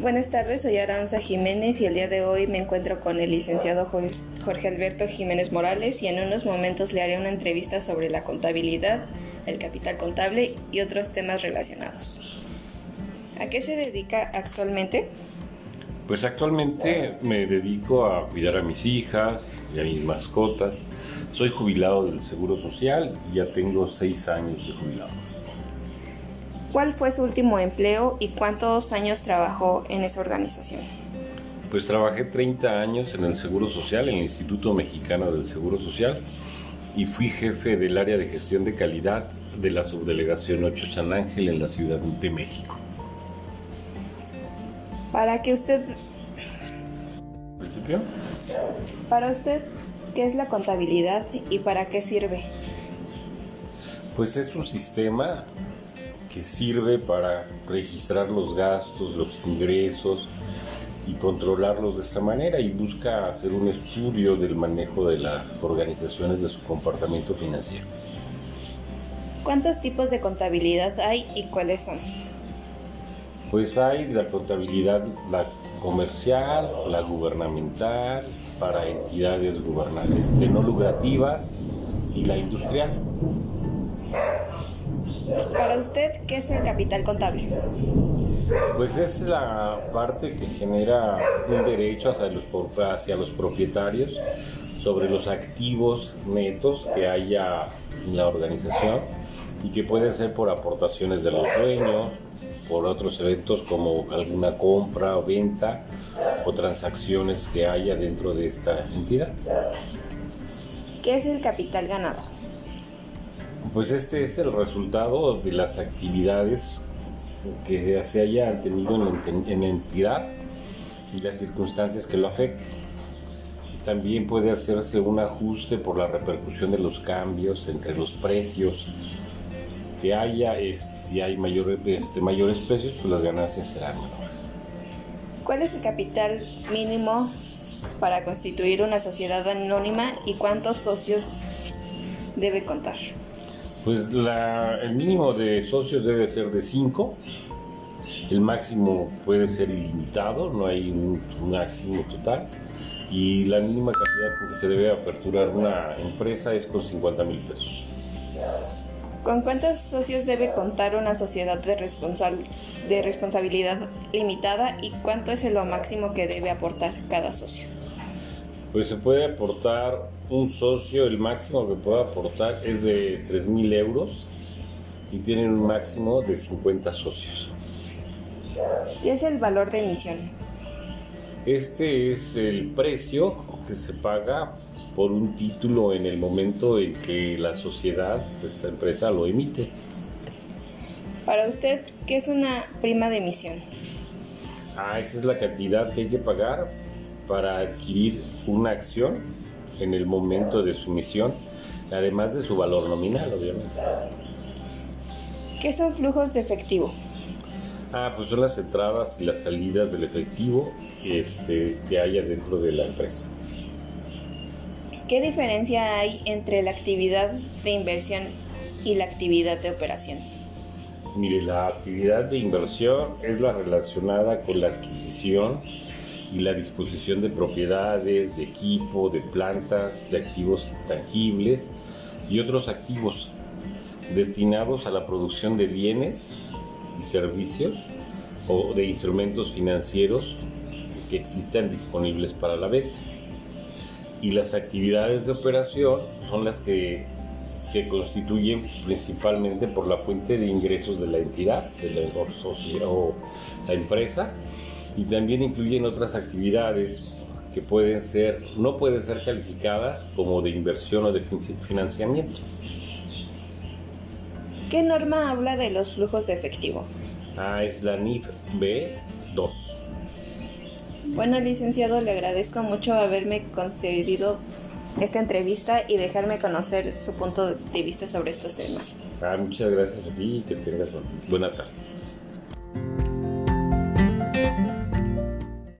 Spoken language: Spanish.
Buenas tardes, soy Aranza Jiménez y el día de hoy me encuentro con el licenciado Jorge Alberto Jiménez Morales y en unos momentos le haré una entrevista sobre la contabilidad, el capital contable y otros temas relacionados. ¿A qué se dedica actualmente? Pues actualmente me dedico a cuidar a mis hijas y a mis mascotas. Soy jubilado del Seguro Social y ya tengo seis años de jubilado. ¿Cuál fue su último empleo y cuántos años trabajó en esa organización? Pues trabajé 30 años en el Seguro Social, en el Instituto Mexicano del Seguro Social, y fui jefe del área de gestión de calidad de la subdelegación 8 San Ángel en la Ciudad de México. Para que usted... ¿Principio? Para usted, ¿qué es la contabilidad y para qué sirve? Pues es un sistema que sirve para registrar los gastos, los ingresos y controlarlos de esta manera y busca hacer un estudio del manejo de las organizaciones de su comportamiento financiero. ¿Cuántos tipos de contabilidad hay y cuáles son? Pues hay la contabilidad la comercial, la gubernamental, para entidades gubernamentales no lucrativas y la industrial. Para usted, ¿qué es el capital contable? Pues es la parte que genera un derecho hacia los, hacia los propietarios sobre los activos netos que haya en la organización y que pueden ser por aportaciones de los dueños, por otros eventos como alguna compra o venta o transacciones que haya dentro de esta entidad. ¿Qué es el capital ganado? Pues este es el resultado de las actividades que se hayan tenido en la entidad y las circunstancias que lo afectan. También puede hacerse un ajuste por la repercusión de los cambios entre los precios que haya. Si hay este, mayores precios, pues las ganancias serán menores. ¿Cuál es el capital mínimo para constituir una sociedad anónima y cuántos socios debe contar? Pues el mínimo de socios debe ser de 5. El máximo puede ser ilimitado, no hay un, máximo total. Y la mínima cantidad con que se debe aperturar una empresa es con 50 mil pesos. ¿Con cuántos socios debe contar una sociedad de, de responsabilidad limitada y cuánto es lo máximo que debe aportar cada socio? Pues se puede aportar un socio, el máximo que puede aportar es de 3 mil euros y tienen un máximo de 50 socios. ¿Qué es el valor de emisión? Este es el precio que se paga por un título en el momento en que la sociedad, esta empresa, lo emite. Para usted, ¿qué es una prima de emisión? Ah, esa es la cantidad que hay que pagar para adquirir una acción en el momento de su misión, además de su valor nominal, obviamente. ¿Qué son flujos de efectivo? Ah, pues son las entradas y las salidas del efectivo este, que haya dentro de la empresa. ¿Qué diferencia hay entre la actividad de inversión y la actividad de operación? Mire, la actividad de inversión es la relacionada con la adquisición y la disposición de propiedades, de equipo, de plantas, de activos intangibles y otros activos destinados a la producción de bienes y servicios o de instrumentos financieros que existan disponibles para la venta. Y las actividades de operación son las que se constituyen principalmente por la fuente de ingresos de la entidad, de la o la empresa, y también incluyen otras actividades que pueden ser, no pueden ser calificadas como de inversión o de financiamiento. ¿Qué norma habla de los flujos de efectivo? Ah, es la NIF B2. Bueno, licenciado, le agradezco mucho haberme concedido esta entrevista y dejarme conocer su punto de vista sobre estos temas. Ah, muchas gracias a ti y que tengas buena tarde.